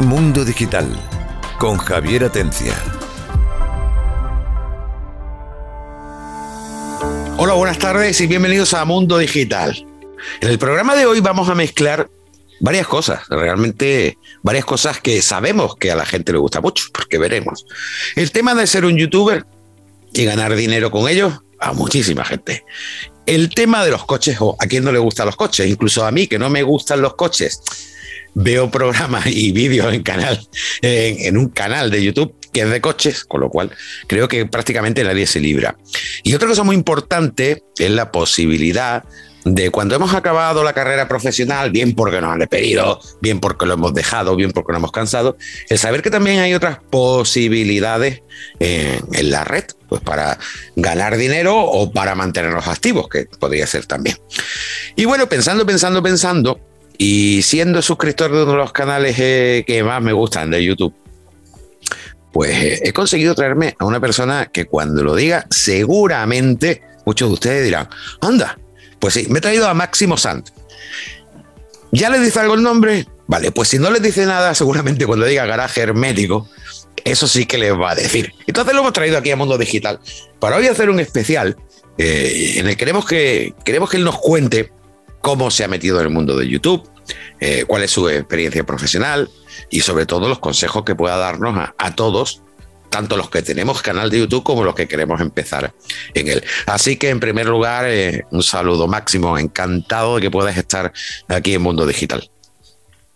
Mundo Digital con Javier Atencia. Hola, buenas tardes y bienvenidos a Mundo Digital. En el programa de hoy vamos a mezclar varias cosas, realmente varias cosas que sabemos que a la gente le gusta mucho, porque veremos. El tema de ser un youtuber y ganar dinero con ello a muchísima gente. El tema de los coches, o a quién no le gustan los coches, incluso a mí que no me gustan los coches, veo programas y vídeos en canal, en, un canal de YouTube que es de coches, con lo cual creo que prácticamente nadie se libra. Y otra cosa muy importante es la posibilidad de cuando hemos acabado la carrera profesional, bien porque nos han despedido, bien porque lo hemos dejado, bien porque nos hemos cansado, el saber que también hay otras posibilidades en, en la red, pues para ganar dinero o para mantenernos activos, que podría ser también. Y bueno, pensando, pensando, pensando, y siendo suscriptor de uno de los canales eh, que más me gustan de YouTube, pues eh, he conseguido traerme a una persona que cuando lo diga, seguramente muchos de ustedes dirán, anda, pues sí, me he traído a Máximo Sant. ¿Ya le dice algo el nombre? Vale, pues si no les dice nada, seguramente cuando diga garaje hermético, eso sí que les va a decir. Entonces lo hemos traído aquí a Mundo Digital para hoy hacer un especial eh, en el que queremos que queremos que él nos cuente cómo se ha metido en el mundo de YouTube, eh, cuál es su experiencia profesional y sobre todo los consejos que pueda darnos a, a, todos, tanto los que tenemos canal de YouTube como los que queremos empezar en él. Así que en primer lugar, eh, un saludo máximo, encantado de que puedas estar aquí en Mundo Digital.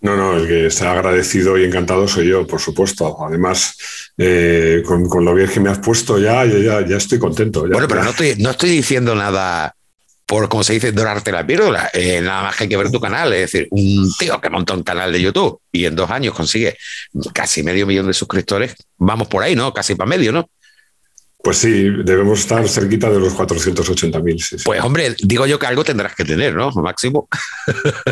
No, no, el que está agradecido y encantado soy yo, por supuesto. Además, eh, con, con, lo bien que me has puesto ya, ya, ya estoy contento. Ya. Bueno, pero no estoy, no estoy diciendo nada por, como se dice, dorarte la píldora. Eh, nada más que hay que ver tu canal. Es decir, un tío que monta un canal de YouTube y en dos años consigue casi medio millón de suscriptores. Vamos por ahí, ¿no? Casi para medio, ¿no? Pues sí, debemos estar cerquita de los 480.000. Sí, sí. Pues hombre, digo yo que algo tendrás que tener, ¿no? Máximo.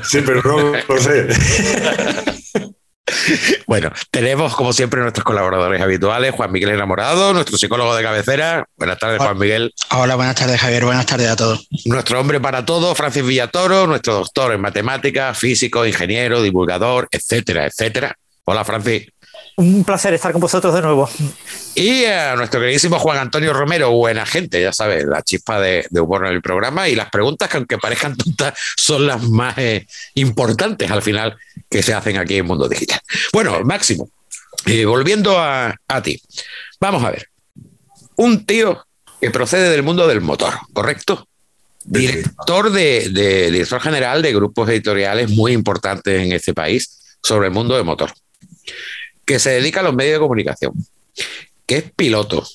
Sí, pero no lo sé. Bueno, tenemos como siempre nuestros colaboradores habituales, Juan Miguel Enamorado, nuestro psicólogo de cabecera. Buenas tardes, Juan Miguel. Hola, buenas tardes, Javier. Buenas tardes a todos. Nuestro hombre para todo, Francis Villatoro, nuestro doctor en matemáticas, físico, ingeniero, divulgador, etcétera, etcétera. Hola, Francis. Un placer estar con vosotros de nuevo. Y a nuestro queridísimo Juan Antonio Romero, buena gente, ya sabes, la chispa de, de humor en el programa y las preguntas que aunque parezcan tontas son las más eh, importantes al final que se hacen aquí en Mundo Digital. Bueno, Máximo, eh, volviendo a, a ti, vamos a ver, un tío que procede del mundo del motor, ¿correcto? Director de, de, director general de grupos editoriales muy importantes en este país sobre el mundo del motor que se dedica a los medios de comunicación, que es piloto,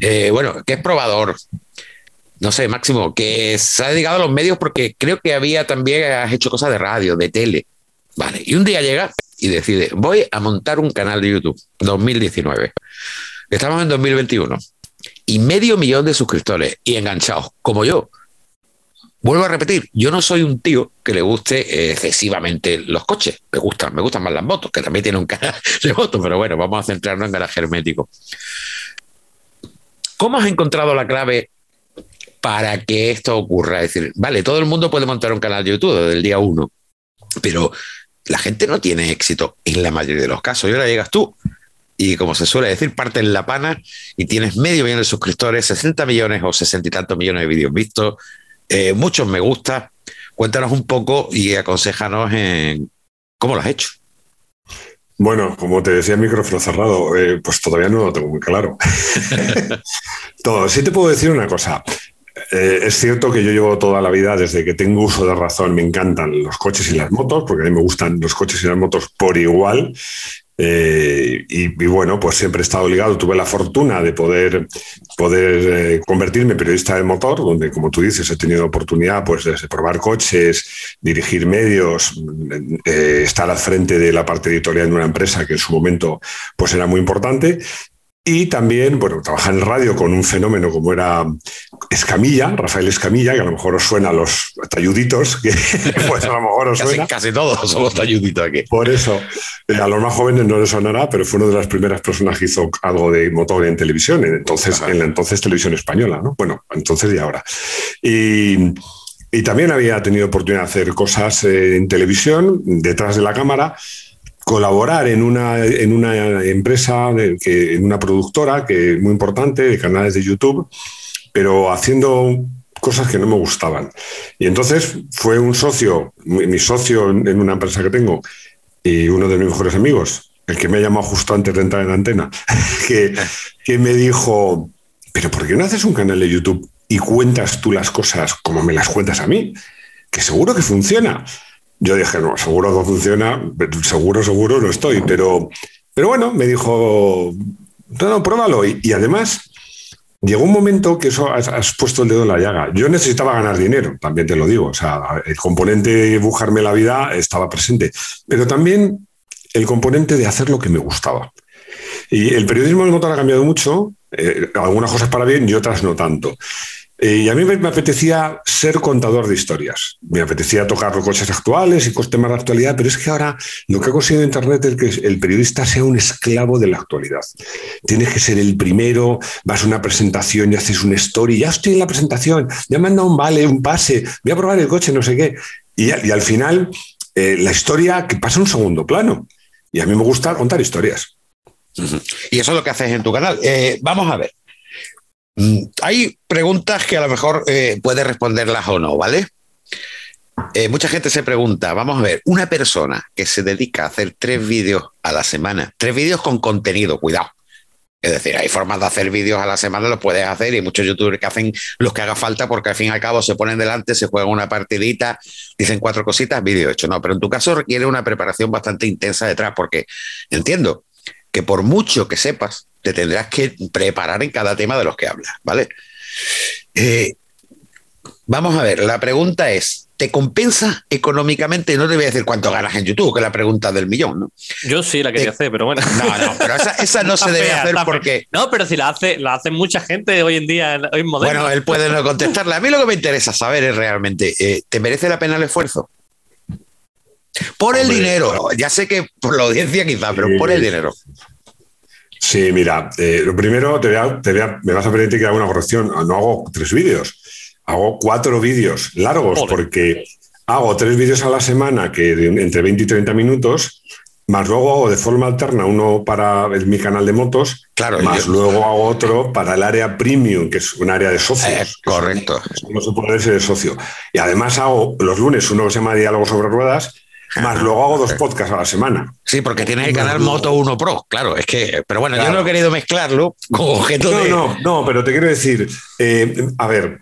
eh, bueno, que es probador, no sé, Máximo, que se ha dedicado a los medios porque creo que había también, has hecho cosas de radio, de tele, vale, y un día llega y decide, voy a montar un canal de YouTube, 2019, estamos en 2021, y medio millón de suscriptores y enganchados, como yo. Vuelvo a repetir, yo no soy un tío que le guste excesivamente los coches. Me gustan, me gustan más las motos, que también tiene un canal de motos, pero bueno, vamos a centrarnos en garaje hermético. ¿Cómo has encontrado la clave para que esto ocurra? Es decir, vale, todo el mundo puede montar un canal de YouTube desde el día uno, pero la gente no tiene éxito en la mayoría de los casos. Y ahora llegas tú y como se suele decir, parte en la pana y tienes medio millón de suscriptores, 60 millones o 60 y tantos millones de vídeos vistos, eh, muchos me gusta. Cuéntanos un poco y aconsejanos en cómo lo has hecho. Bueno, como te decía, micrófono cerrado, eh, pues todavía no lo tengo muy claro. Todo. Sí te puedo decir una cosa. Eh, es cierto que yo llevo toda la vida, desde que tengo uso de razón, me encantan los coches y las motos, porque a mí me gustan los coches y las motos por igual. Eh, y, bueno, pues siempre he estado ligado. Tuve la fortuna de poder, poder eh, convertirme en periodista de motor, donde, como tú dices, he tenido oportunidad pues, de probar coches, dirigir medios, eh, estar al frente de la parte editorial de una empresa que en su momento pues, era muy importante. Y también, bueno, trabajar en radio con un fenómeno como era Escamilla, Rafael Escamilla, que a lo mejor os suena a los talluditos, que pues a lo mejor os casi, suena. Casi todos somos talluditos aquí. Por eso, eh, a los más jóvenes no les sonará, pero fue una de las primeras personas que hizo algo de motor en televisión, en, entonces, en la entonces televisión española, ¿no? Bueno, entonces y ahora. Y, y también había tenido oportunidad de hacer cosas eh, en televisión, detrás de la cámara, colaborar en una, en una empresa, en una productora que muy importante de canales de YouTube, pero haciendo cosas que no me gustaban. Y entonces fue un socio, mi, socio en una empresa que tengo y uno de mis mejores amigos, el que me ha llamado justo antes de entrar en la antena, que, que me dijo, pero ¿por qué no haces un canal de YouTube y cuentas tú las cosas como me las cuentas a mí? Que seguro que funciona. Yo dije, no, seguro no funciona, seguro, seguro no estoy, pero, pero bueno, me dijo, no, no, pruébalo. y además llegó un momento que eso has, puesto el dedo en la llaga. Yo necesitaba ganar dinero, también te lo digo. O sea, el componente de buscarme la vida estaba presente, pero también el componente de hacer lo que me gustaba. Y el periodismo en motor ha cambiado mucho, eh, algunas cosas para bien y otras no tanto. Eh, y a mí me, apetecía ser contador de historias. Me apetecía tocar los coches actuales y con temas de actualidad, pero es que ahora lo que ha conseguido Internet es que el periodista sea un esclavo de la actualidad. Tienes que ser el primero, vas a una presentación y haces una story, ya estoy en la presentación, ya me han un vale, un pase, voy a probar el coche, no sé qué. Y, al final, eh, la historia que pasa a un segundo plano. Y a mí me gusta contar historias. Y eso es lo que haces en tu canal. Eh, vamos a ver. Mm, hay preguntas que a lo mejor eh, puede responderlas o no, ¿vale? Eh, mucha gente se pregunta, vamos a ver, una persona que se dedica a hacer tres vídeos a la semana, tres vídeos con contenido, cuidado. Es decir, hay formas de hacer vídeos a la semana, lo puedes hacer y muchos youtubers que hacen los que haga falta porque al fin y al cabo se ponen delante, se juegan una partidita, dicen cuatro cositas, vídeo hecho. No, pero en tu caso requiere una preparación bastante intensa detrás porque entiendo que por mucho que sepas, te tendrás que preparar en cada tema de los que hablas, ¿vale? Eh, vamos a ver, la pregunta es, ¿te compensa económicamente? No te voy a decir cuánto ganas en YouTube, que es la pregunta del millón, ¿no? Yo sí la quería hacer, pero bueno. No, no, pero esa, no se debe hacer porque... No, pero si la hace, la hace mucha gente hoy en día, hoy moderno. Bueno, él puede no contestarle. A mí lo que me interesa saber es realmente, eh, ¿te merece la pena el esfuerzo? Por el dinero. Ya sé que por la audiencia quizá, pero por el dinero. Sí, mira, eh, lo primero te me vas a permitir que haga una corrección. No hago tres vídeos, hago cuatro vídeos largos porque hago tres vídeos a la semana que entre 20 y 30 minutos, más luego hago de forma alterna uno para mi canal de motos, claro, más luego hago otro para el área premium, que es un área de socios. Eh, correcto. No se puede ser socio. Y además hago los lunes uno que se llama Diálogo sobre Ruedas más luego hago dos podcasts a la semana. Sí, porque tienes el canal Moto 1 Pro, claro, es que, pero bueno, yo no he querido mezclarlo con objeto no, de... No, no, pero te quiero decir, eh, a ver,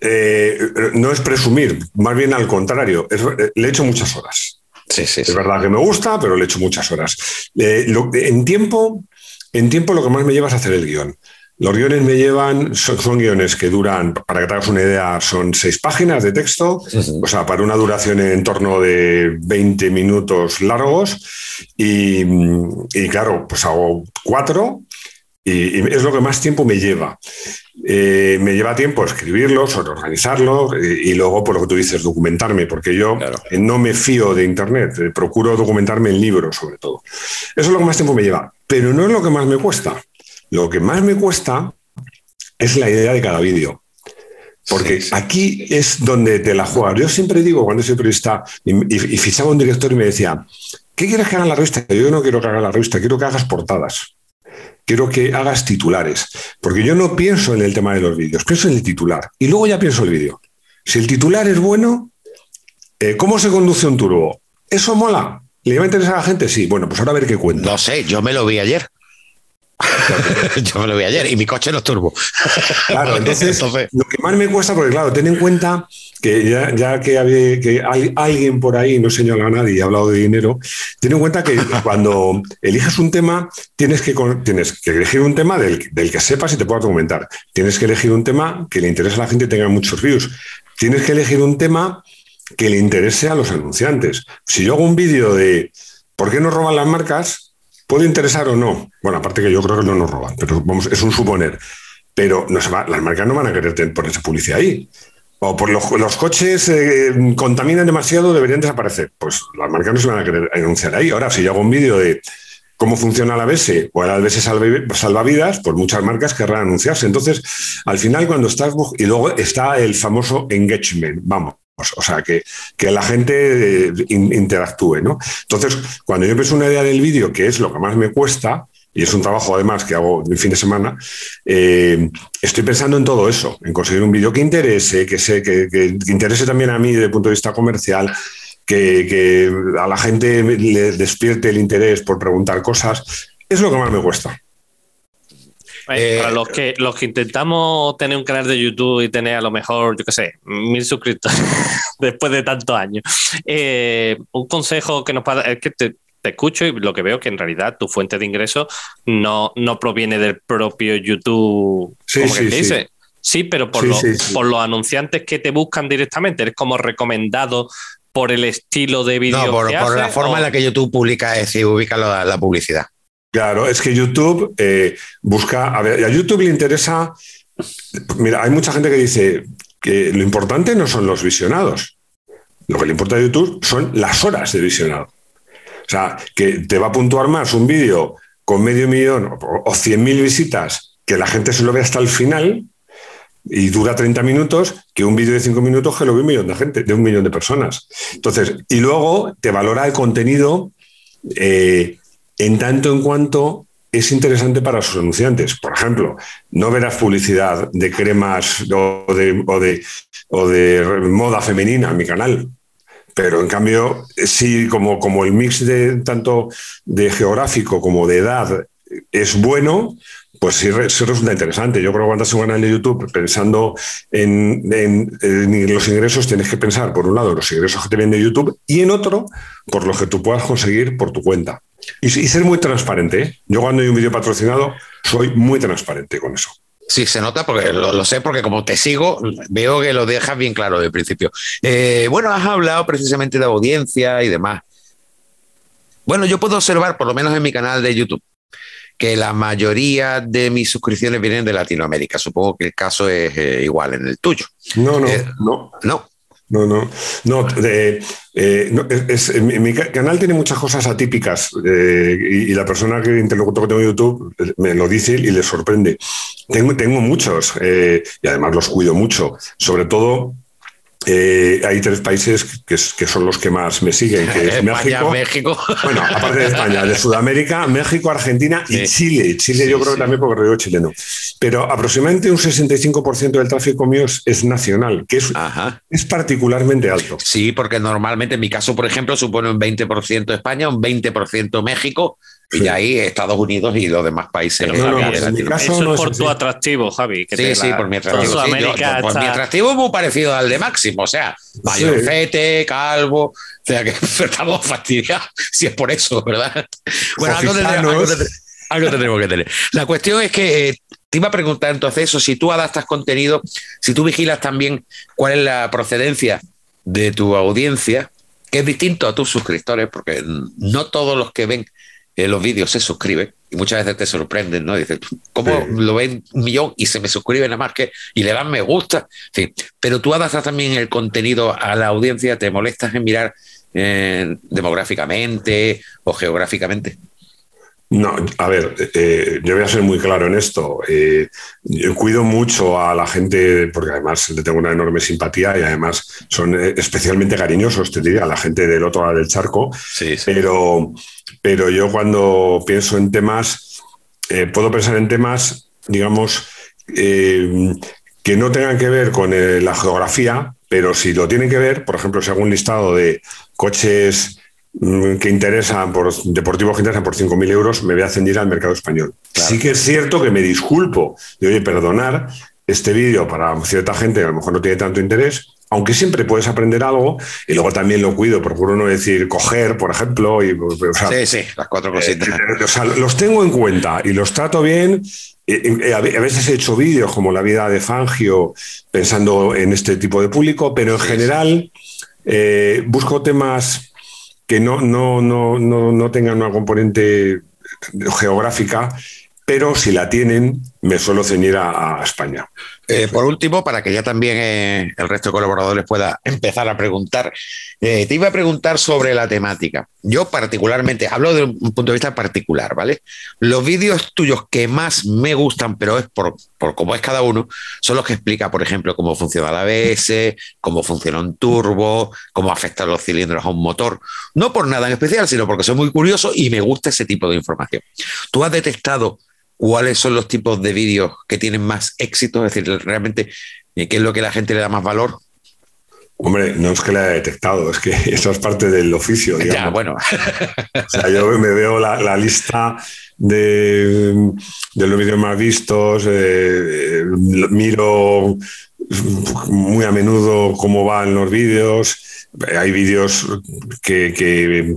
eh, no es presumir, más bien al contrario, eh, le he hecho muchas horas. Sí, sí, es verdad que me gusta, pero le he hecho muchas horas. en, tiempo, en tiempo lo que más me lleva es hacer el guion. Los guiones me llevan, son, guiones que duran, para que te hagas una idea, son seis páginas de texto, o sea, para una duración en torno de 20 minutos largos. Y, claro, pues hago cuatro y, es lo que más tiempo me lleva. Eh, me lleva tiempo escribirlos, organizarlos y, luego, por lo que tú dices, documentarme, porque yo no me fío de Internet, eh, procuro documentarme en libros sobre todo. Eso es lo que más tiempo me lleva, pero no es lo que más me cuesta. Lo que más me cuesta es la idea de cada vídeo. Porque aquí es donde te la juegas. Yo siempre digo, cuando soy periodista, y, fichaba un director y me decía, ¿qué quieres que haga la revista? Yo no quiero que haga la revista, quiero que hagas portadas. Quiero que hagas titulares. Porque yo no pienso en el tema de los vídeos, pienso en el titular. Y luego ya pienso el vídeo. Si el titular es bueno, eh, ¿cómo se conduce un turbo? ¿Eso mola? ¿Le va a interesar a la gente? Sí. Bueno, pues ahora a ver qué cuenta. No sé, yo me lo vi ayer. Yo me lo vi ayer y mi coche no es turbo. Claro, entonces, lo que más me cuesta, porque claro, ten en cuenta que ya, que, que hay, alguien por ahí, no señala a nadie, ha hablado de dinero, ten en cuenta que cuando eliges un tema, tienes que, tienes que elegir un tema del, que sepas y te puedas documentar. Tienes que elegir un tema que le interese a la gente y tenga muchos views. Tienes que elegir un tema que le interese a los anunciantes. Si yo hago un vídeo de ¿por qué no roban las marcas? ¿Puede interesar o no? Bueno, aparte que yo creo que no nos roban, pero vamos, es un suponer. Pero no se va, las marcas no van a querer ponerse publicidad ahí. O por los, coches eh, contaminan demasiado, deberían desaparecer. Pues las marcas no se van a querer anunciar ahí. Ahora, si yo hago un vídeo de cómo funciona la ABS o el ABS salva, vidas, pues muchas marcas querrán anunciarse. Entonces, al final, cuando estás. Y luego está el famoso engagement. Vamos, o sea, que, que la gente eh, in- interactúe, ¿no? Entonces, cuando yo pienso una idea del vídeo, que es lo que más me cuesta, y es un trabajo además que hago de fin de semana, eh, estoy pensando en todo eso, en conseguir un vídeo que interese, que, sé, que, que- interese también a mí desde el punto de vista comercial, que a la gente le despierte el interés por preguntar cosas. Es lo que más me cuesta. Eh, para los que, los que intentamos tener un canal de YouTube y tener a lo mejor, yo qué sé, mil suscriptores después de tantos años, eh, un consejo que nos pueda es que te, te escucho y lo que veo que en realidad tu fuente de ingresos no, no proviene del propio YouTube. Sí, como sí, que sí. dice. Sí, pero por, los- por los anunciantes que te buscan directamente, eres como recomendado por el estilo de vídeo No, por, que por la forma o- en la que YouTube publica, es decir, ubica la, la publicidad. Claro, es que YouTube eh, busca, a ver, a YouTube le interesa, mira, hay mucha gente que dice que lo importante no son los visionados, lo que le importa a YouTube son las horas de visionado. O sea, que te va a puntuar más un vídeo con medio millón o, o 100.000 visitas que la gente se lo ve hasta el final y dura 30 minutos que un vídeo de 5 minutos que lo ve un millón de gente, de un millón de personas. Entonces, y luego te valora el contenido eh, en tanto en cuanto es interesante para sus anunciantes. Por ejemplo, no verás publicidad de cremas o de, moda femenina en mi canal. Pero en cambio, sí, como, como el mix de tanto de geográfico como de edad es bueno, pues sí, re- sí resulta interesante. Yo creo que cuando haces un canal de YouTube pensando en, los ingresos, tienes que pensar, por un lado, los ingresos que te vienen de YouTube y en otro, por los que tú puedas conseguir por tu cuenta. Y, ser muy transparente. ¿eh? Yo cuando hay un vídeo patrocinado, soy muy transparente con eso. Sí, se nota porque lo, lo sé, porque como te sigo, veo que lo dejas bien claro desde el principio. Eh, bueno, has hablado precisamente de audiencia y demás. Bueno, yo puedo observar, por lo menos en mi canal de YouTube, que la mayoría de mis suscripciones vienen de Latinoamérica. Supongo que el caso es eh, igual en el tuyo. No, no, Eh, no. No, No, no, no. de- eh, no, es- es- mi, mi ca- canal tiene muchas cosas atípicas eh, y, y la persona que interlocutor que tengo en YouTube me lo dice y le sorprende. Tengo, tengo muchos eh, y además los cuido mucho. Sobre todo, eh, hay tres países que, que son los que más me siguen, que es España, México. México. Bueno, aparte de España, de Sudamérica, México, Argentina y Sí. Chile. Chile Sí, yo creo sí. también porque río chileno. Pero aproximadamente un 65% del tráfico mío es, es nacional, que es, Ajá. es particularmente alto. Sí, porque normalmente en mi caso, por ejemplo, supone un 20% España, un 20% México Sí. ya ahí Estados Unidos y los demás países. Pero, No, no, de Javi, en mi Latinoamérica. caso Eso no es por tu atractivo, Javi. que Sí, te sí, la- por mi atractivo. sí, yo- Sudamérica yo- pues mi atractivo es muy parecido al de Máximo, o sea, mayorcete, calvo, o sea que estamos fastidiados, si es por eso, ¿verdad? Bueno, tendremos- algo tendremos que tener. La cuestión es que eh, te iba a preguntar entonces eso, si tú adaptas contenido, si tú vigilas también cuál es la procedencia de tu audiencia, que es distinto a tus suscriptores, porque no todos los que ven los vídeos se suscriben y muchas veces te sorprenden, ¿no? Dices, ¿cómo Sí. lo ven un millón y se me suscriben nada más que y le dan me gusta? Sí. Pero tú adaptas también el contenido a la audiencia, te molestas en mirar eh, demográficamente o geográficamente. No, a ver, eh, yo voy a ser muy claro en esto. Eh, yo cuido mucho a la gente porque además le tengo una enorme simpatía y además son eh, especialmente cariñosos, te diría, la gente del otro lado del charco. Sí, Pero, pero yo cuando pienso en temas, eh, puedo pensar en temas, digamos, que no tengan que ver con la geografía, pero si lo tienen que ver, por ejemplo, si hago un listado de coches que interesan por deportivos que interesan por 5.000 euros, me voy a ascendir al mercado español. Claro. Sí que es cierto que me disculpo de, oye, perdonar este vídeo para cierta gente que a lo mejor no tiene tanto interés, aunque siempre puedes aprender algo y luego también lo cuido, procuro no decir coger, por ejemplo, y, o sea, Sí, sí, las cuatro cositas. eh, o sea, los tengo en cuenta y los trato bien. Eh, eh, A ve- a veces he hecho vídeos como la vida de Fangio pensando en este tipo de público, pero en Sí, general eh, busco temas que no, no, no, no, no tengan una componente geográfica, pero si la tienen, me suelo ceñir a, España. Eh, por último, para que ya también eh, el resto de colaboradores pueda empezar a preguntar, eh, te iba a preguntar sobre la temática. Yo particularmente, hablo de un punto de vista particular, ¿vale? Los vídeos tuyos que más me gustan, pero es por, por cómo es cada uno, son los que explica, por ejemplo, cómo funciona la ABS, cómo funciona un turbo, cómo afectan los cilindros a un motor. No por nada en especial, sino porque soy muy curioso y me gusta ese tipo de información. ¿Tú has detectado cuáles son los tipos de vídeos que tienen más éxito, es decir, realmente eh, qué es lo que la gente le da más valor. Hombre, no es que la haya detectado, es que eso es parte del oficio. Ya, bueno. o sea, yo me veo la, lista de, los vídeos más vistos, eh, miro muy a menudo cómo van los vídeos, hay vídeos que,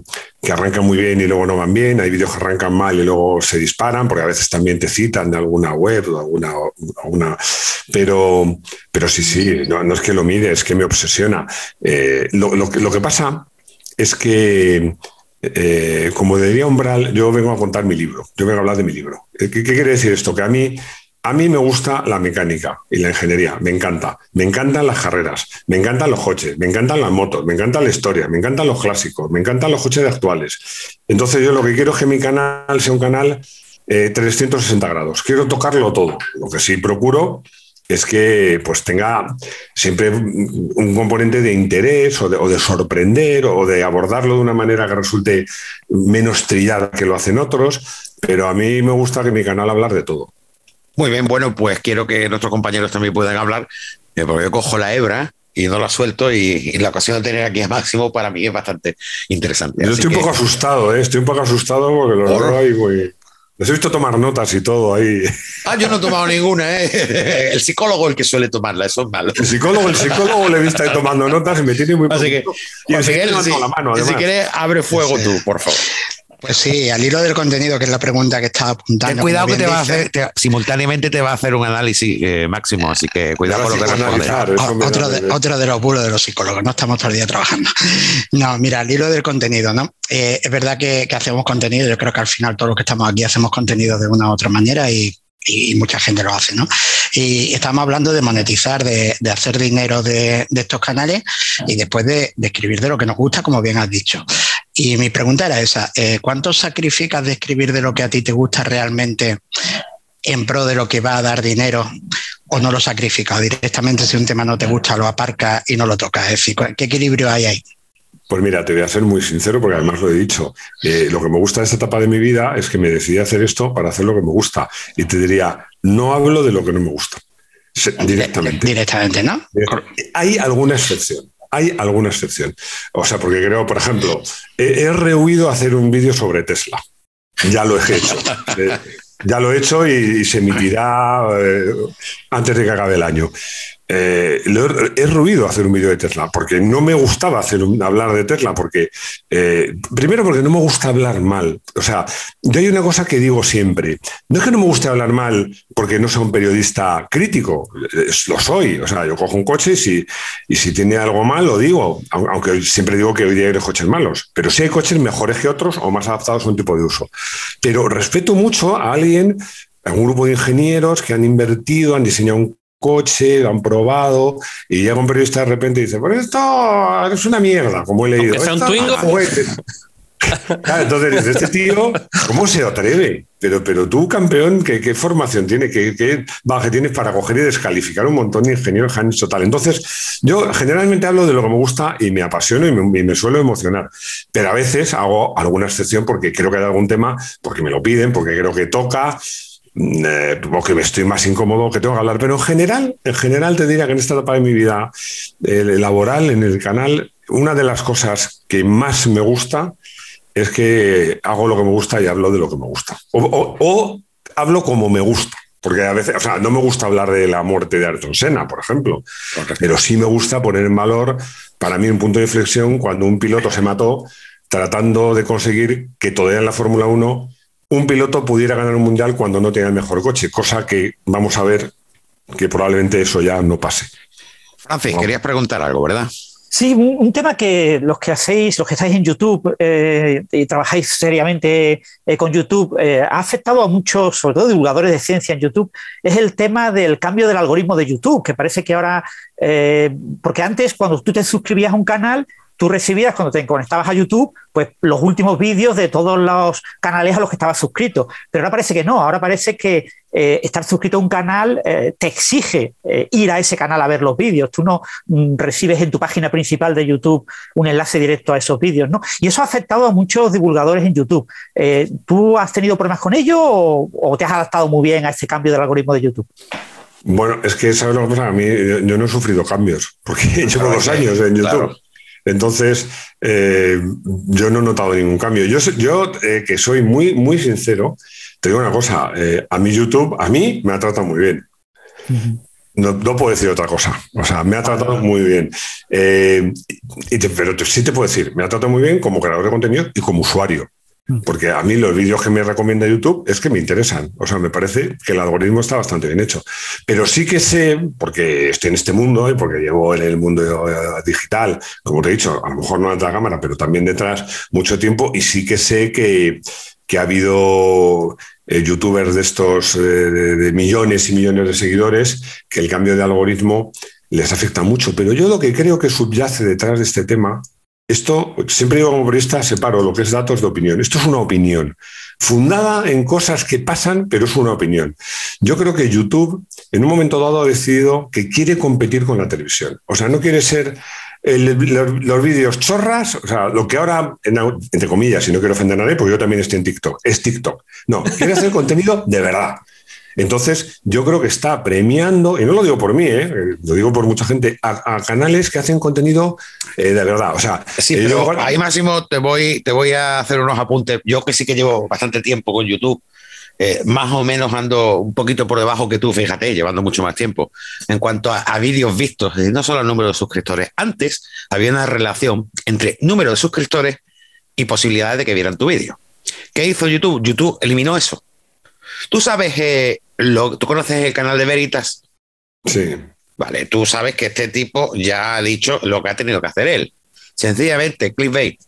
arrancan muy bien y luego no van bien, hay vídeos que arrancan mal y luego se disparan, porque a veces también te citan de alguna web o alguna, alguna pero, pero sí, sí, no, es que lo mire, es que me obsesiona. Eh, lo, que pasa es que, eh, como diría Umbral, yo vengo a contar mi libro, yo vengo a hablar de mi libro. ¿Qué, qué quiere decir esto? Que a mí a mí me gusta la mecánica y la ingeniería, me encanta. Me encantan las carreras, me encantan los coches, me encantan las motos, me encanta la historia, me encantan los clásicos, me encantan los coches actuales. Entonces yo lo que quiero es que mi canal sea un canal 360 eh, grados. Quiero tocarlo todo. Lo que sí procuro es que pues tenga siempre un componente de interés o de, o de, sorprender o de abordarlo de una manera que resulte menos trillada que lo hacen otros, pero a mí me gusta que mi canal hablar de todo. Muy bien, bueno, pues quiero que nuestros compañeros también puedan hablar, eh, porque yo cojo la hebra y no la suelto y, la ocasión de tener aquí a Máximo para mí es bastante interesante. Yo estoy un poco asustado, ¿eh? estoy un poco asustado porque lo veo ahí muy... Les he visto tomar notas y todo ahí. Ah, yo no he tomado ninguna, ¿eh? El psicólogo el que suele tomarla, eso es malo. El psicólogo, el psicólogo le he visto ahí tomando notas y me tiene muy Así que, y si, si quieres, abre fuego tú, por favor. Pues sí, al hilo del contenido, que es la pregunta que estaba apuntando. Ten cuidado que te va a hacer, simultáneamente te va a hacer un análisis eh, máximo, así que cuidado con lo que respondes. Otro de, otro de los bulos de los psicólogos, no estamos todo el día trabajando. No, mira, al hilo del contenido, ¿no? Eh, es verdad que, hacemos contenido, yo creo que al final todos los que estamos aquí hacemos contenido de una u otra manera y mucha gente lo hace, ¿no? Y estamos hablando de monetizar, de, hacer dinero de, estos canales y después de, de, escribir de lo que nos gusta, como bien has dicho. Y mi pregunta era esa, eh, ¿cuánto sacrificas de escribir de lo que a ti te gusta realmente en pro de lo que va a dar dinero o no lo sacrificas? Directamente si un tema no te gusta lo aparcas y no lo tocas. Es decir, ¿qué equilibrio hay ahí? Pues mira, te voy a ser muy sincero porque además lo he dicho. Eh, lo que me gusta de esta etapa de mi vida es que me decidí a hacer esto para hacer lo que me gusta. Y te diría, no hablo de lo que no me gusta. Directamente. Directamente, ¿no? Hay alguna excepción hay alguna excepción. O sea, porque creo, por ejemplo, he, rehuido hacer un vídeo sobre Tesla. Ya lo he hecho. Eh, ya lo he hecho y, se emitirá eh, antes de que acabe el año. Eh, he, ruido hacer un vídeo de Tesla, porque no me gustaba hacer hablar de Tesla, porque eh, primero porque no me gusta hablar mal. O sea, yo hay una cosa que digo siempre, no es que no me guste hablar mal porque no soy un periodista crítico, lo soy. O sea, yo cojo un coche y si, y si tiene algo mal lo digo, aunque siempre digo que hoy día hay coches malos, pero sí hay coches mejores que otros o más adaptados a un tipo de uso. Pero respeto mucho a alguien a un grupo de ingenieros que han invertido, han diseñado un coche, lo han probado, y llega un periodista de repente y dice, pues esto es una mierda, como he leído. un Twingo. Claro, entonces, este tío, ¿cómo se atreve? Pero, pero tú, campeón, ¿qué, formación tiene? ¿Qué, ¿Qué, baje tienes para coger y descalificar un montón de ingenieros que total? Entonces, yo generalmente hablo de lo que me gusta y me apasiono y me, y me, suelo emocionar. Pero a veces hago alguna excepción porque creo que hay algún tema, porque me lo piden, porque creo que toca, eh, que me estoy más incómodo que tengo que hablar, pero en general, en general te diría que en esta etapa de mi vida eh, laboral, en el canal, una de las cosas que más me gusta es que hago lo que me gusta y hablo de lo que me gusta. O, hablo como me gusta. Porque a veces, o sea, no me gusta hablar de la muerte de Ayrton Senna, por ejemplo, pero sí me gusta poner en valor, para mí, un punto de inflexión cuando un piloto se mató tratando de conseguir que todavía en la Fórmula 1 un piloto pudiera ganar un mundial cuando no tenga el mejor coche, cosa que vamos a ver que probablemente eso ya no pase. Francis, querías preguntar algo, ¿verdad? Sí, un, tema que los que hacéis, los que estáis en YouTube eh, y trabajáis seriamente eh, con YouTube, eh, ha afectado a muchos, sobre todo divulgadores de ciencia en YouTube, es el tema del cambio del algoritmo de YouTube, que parece que ahora, porque antes cuando tú te suscribías a un canal, tú recibías cuando te conectabas a YouTube, pues los últimos vídeos de todos los canales a los que estabas suscrito. Pero ahora parece que no, ahora parece que eh, estar suscrito a un canal eh, te exige eh, ir a ese canal a ver los vídeos. Tú no mm, recibes en tu página principal de YouTube un enlace directo a esos vídeos, ¿no? Y eso ha afectado a muchos divulgadores en YouTube. ¿Tú has tenido problemas con ello o, te has adaptado muy bien a ese cambio del algoritmo de YouTube? Bueno, es que, ¿sabes lo que pasa? A mí yo, no he sufrido cambios, porque llevo dos años en YouTube. Entonces, eh, yo no he notado ningún cambio. Yo, yo eh, que soy muy, muy sincero, te digo una cosa, eh, a mí YouTube, a mí me ha tratado muy bien. no, puedo decir otra cosa. O sea, me ha tratado muy bien. pero sí te puedo decir, me ha tratado muy bien como creador de contenido y como usuario. Porque a mí los vídeos que me recomienda YouTube es que me interesan. O sea, me parece que el algoritmo está bastante bien hecho. Pero sí que sé, porque estoy en este mundo y porque llevo en el mundo eh, digital, como te he dicho, a lo mejor no ante la cámara, pero también detrás mucho tiempo, y sí que sé que, ha habido eh, youtubers de estos eh, de, millones y millones de seguidores que el cambio de algoritmo les afecta mucho. Pero yo lo que creo que subyace detrás de este tema esto, siempre digo como periodista, separo lo que es datos de opinión. Esto es una opinión, fundada en cosas que pasan, pero es una opinión. Yo creo que YouTube, en un momento dado, ha decidido que quiere competir con la televisión. O sea, no quiere ser los, vídeos chorras, o sea, lo que ahora, entre comillas, y no quiero ofender a nadie, porque yo también estoy en TikTok, es TikTok. No, quiere hacer contenido de verdad. Entonces, yo creo que está premiando, y no lo digo por mí, ¿eh? lo digo por mucha gente, a, canales que hacen contenido eh, de verdad. O sea, sí, eh, ahí Máximo te voy, te voy a hacer unos apuntes. Yo que sí que llevo bastante tiempo con YouTube. más o menos ando un poquito por debajo que tú, fíjate, llevando mucho más tiempo. En cuanto a, a vídeos vistos, no solo al número de suscriptores. Antes había una relación entre número de suscriptores y posibilidades de que vieran tu vídeo. ¿Qué hizo YouTube? YouTube eliminó eso. Tú sabes, eh, lo, tú conoces el canal de Veritas. Sí. Vale, tú sabes que este tipo ya ha dicho lo que ha tenido que hacer él. Sencillamente, clickbait.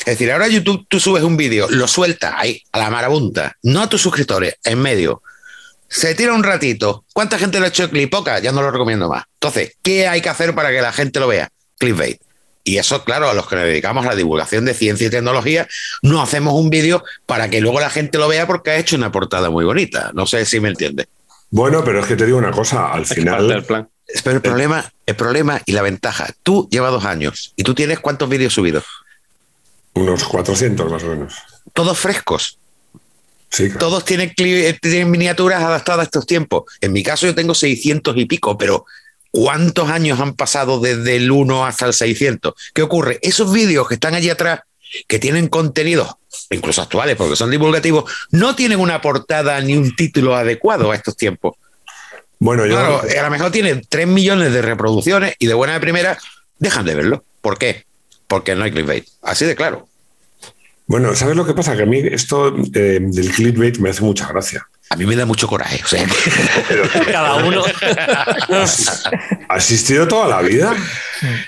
Es decir, ahora YouTube tú subes un vídeo, lo sueltas ahí, a la marabunta, no a tus suscriptores, en medio. Se tira un ratito. ¿Cuánta gente lo ha hecho clip? Poca, ya no lo recomiendo más. Entonces, ¿qué hay que hacer para que la gente lo vea? Clickbait. Y eso, claro, a los que nos dedicamos a la divulgación de ciencia y tecnología, no hacemos un vídeo para que luego la gente lo vea porque ha hecho una portada muy bonita. No sé si me entiende. Bueno, pero es que te digo una cosa, al final... Pero el problema, el problema y la ventaja, tú llevas dos años y tú tienes cuántos vídeos subidos? Unos 400 más o menos. Todos frescos. Sí, Todos tienen, tienen miniaturas adaptadas a estos tiempos. En mi caso yo tengo 600 y pico, pero ¿Cuántos años han pasado desde el 1 hasta el 600? ¿Qué ocurre? Esos vídeos que están allí atrás, que tienen contenidos, incluso actuales, porque son divulgativos, no tienen una portada ni un título adecuado a estos tiempos. Bueno, yo. Claro, a lo mejor tienen 3 millones de reproducciones y de buena de primera dejan de verlo. ¿Por qué? Porque no hay clickbait. Así de claro. Bueno, ¿sabes lo que pasa? Que a mí esto eh, del clickbait me hace mucha gracia. A mí me da mucho coraje. Cada uno. ¿Ha existido toda la vida?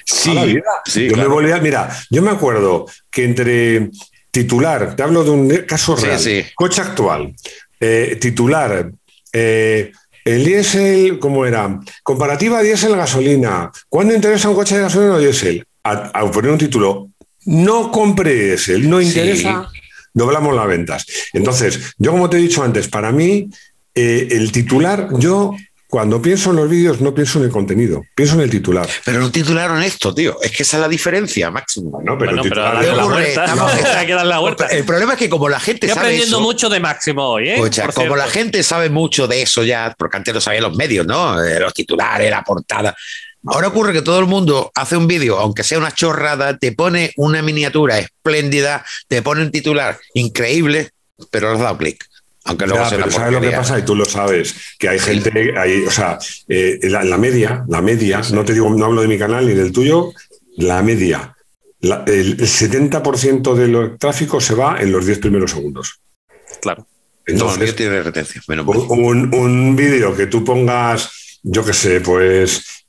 Sí. la vida. yo me volvía, mira, yo me acuerdo que entre titular, te hablo de un caso real, coche actual, eh, titular, eh, el diésel, ¿cómo era? Comparativa diésel-gasolina. ¿Cuándo interesa un coche de gasolina o diésel? A, a poner un título, no compre diésel, no interesa doblamos las ventas. Entonces, yo como te he dicho antes, para mí eh, el titular, yo cuando pienso en los vídeos no pienso en el contenido, pienso en el titular. Pero no titularon esto, tío. Es que esa es la diferencia, Máximo. No, pero, El problema es que como la gente Estoy aprendiendo mucho de Máximo hoy, ¿eh? como la gente sabe mucho de eso ya, porque antes lo sabían los medios, ¿no? Eh, los titulares, la portada. Ahora ocurre que todo el mundo hace un vídeo, aunque sea una chorrada, te pone una miniatura espléndida, te pone un titular increíble, pero no has dado clic. Aunque luego ya, pero ¿sabes lo que pasa? Y tú lo sabes, que hay gente, hay, o sea, eh, la, media, la media, no te digo, no hablo de mi canal ni del tuyo, la media, el, 70% del tráfico se va en los 10 primeros segundos. Claro. Entonces, tiene retención. un, un vídeo que tú pongas, yo qué sé, pues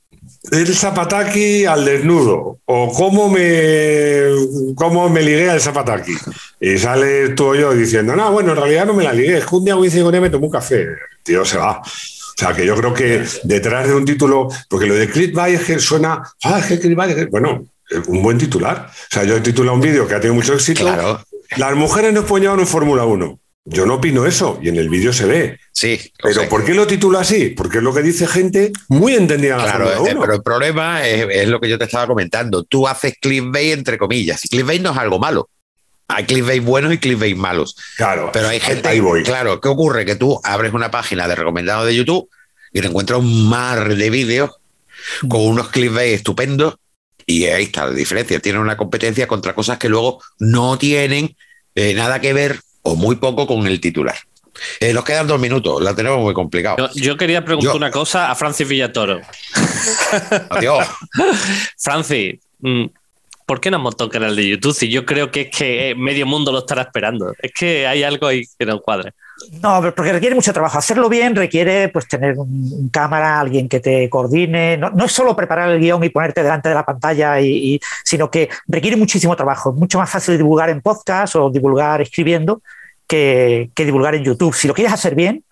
el zapataki al desnudo o cómo me, cómo me ligué al zapataki. Y sale tú o yo diciendo, no, bueno, en realidad no me la ligué, es que un día ella me tomó un café. tío se va. O sea, que yo creo que detrás de un título, porque lo de clickbait es que suena, ah, es que clickbait, bueno, un buen titular. O sea, yo he titulado un vídeo que ha tenido mucho éxito. Claro. Las mujeres no pueden llevar un Fórmula 1. Yo no opino eso y en el vídeo se ve. Sí. Pero ¿por qué lo titula así? Porque es lo que dice gente muy entendida. Claro, eh, pero el problema es, lo que yo te estaba comentando. Tú haces clickbait entre comillas. Y clickbait no es algo malo. Hay clickbait buenos y clickbait malos. Claro. Pero hay gente. Ahí voy. Claro, ¿qué ocurre? Que tú abres una página de recomendados de YouTube y te encuentras un mar de vídeos con unos clickbait estupendos y ahí está la diferencia. Tienen una competencia contra cosas que luego no tienen eh, nada que ver o muy poco con el titular. Eh, nos quedan dos minutos, la tenemos muy complicado. Yo, quería preguntar una cosa a Francis Villatoro. Adiós. Francis, mm, ¿por qué no hemos montado un canal de YouTube? Si yo creo que es que medio mundo lo estará esperando. Es que hay algo ahí que no cuadre. No, porque requiere mucho trabajo. Hacerlo bien requiere pues tener un, cámara, alguien que te coordine. No, es solo preparar el guion y ponerte delante de la pantalla, y, sino que requiere muchísimo trabajo. Es mucho más fácil divulgar en podcast o divulgar escribiendo que, que divulgar en YouTube. Si lo quieres hacer bien,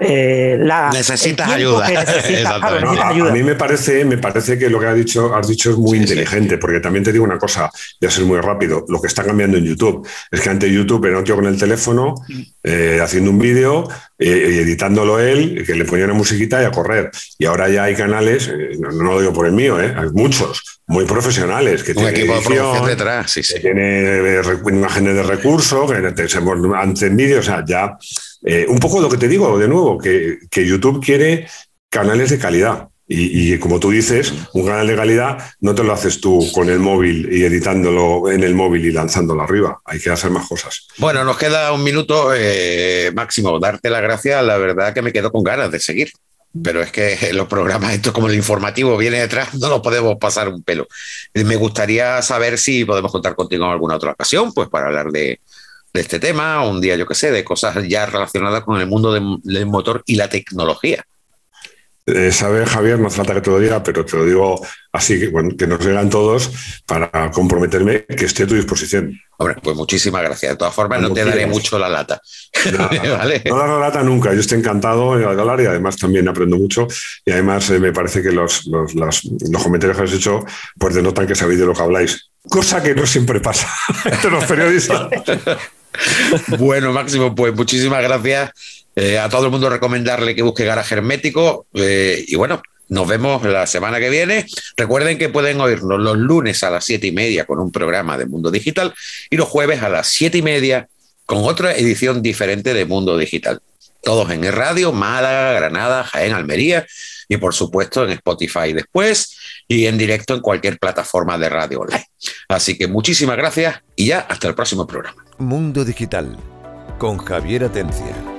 eh, necesitas ayuda. a, mí me parece, me parece que lo que has dicho, has dicho es muy inteligente, porque también te digo una cosa, voy a ser muy rápido, lo que está cambiando en YouTube. Es que antes YouTube era un tío con el teléfono eh, haciendo un vídeo eh, y editándolo él, que le ponía una musiquita y a correr. Y ahora ya hay canales, no, lo digo por el mío, hay muchos, muy profesionales, que tienen edición, detrás, que tiene imágenes de recursos, que se hacen vídeos, o sea, ya eh, un poco lo que te digo, de nuevo, que, YouTube quiere canales de calidad. Y, como tú dices, un canal de calidad no te lo haces tú con el móvil y editándolo en el móvil y lanzándolo arriba. Hay que hacer más cosas. Bueno, nos queda un minuto eh, máximo. Darte las gracias. La verdad que me quedo con ganas de seguir. Pero es que los programas, esto como el informativo viene detrás, no nos podemos pasar un pelo. Me gustaría saber si podemos contar contigo en alguna otra ocasión, pues para hablar de, de este tema, un día, yo qué sé, de cosas ya relacionadas con el mundo del motor y la tecnología. Eh, Sabes, Javier, no falta que te lo diga, pero te lo digo así, que, bueno, que nos digan todos para comprometerme que esté a tu disposición. Hombre, pues muchísimas gracias. De todas formas, no te daré mucho la lata. No, dar la lata nunca. Yo estoy encantado de hablar y además también aprendo mucho. Y además eh, me parece que los, los, los, comentarios que has hecho pues denotan que sabéis de lo que habláis. Cosa que no siempre pasa entre los periodistas. bueno, Máximo, pues muchísimas gracias. Eh, a todo el mundo recomendarle que busque garaje hermético. Eh, y bueno, nos vemos la semana que viene. Recuerden que pueden oírnos los lunes a las siete y media con un programa de Mundo Digital y los jueves a las siete y media con otra edición diferente de Mundo Digital. Todos en radio, Málaga, Granada, Jaén, Almería y por supuesto en Spotify después y en directo en cualquier plataforma de radio online. Así que muchísimas gracias y ya hasta el próximo programa. Mundo Digital con Javier Atencia.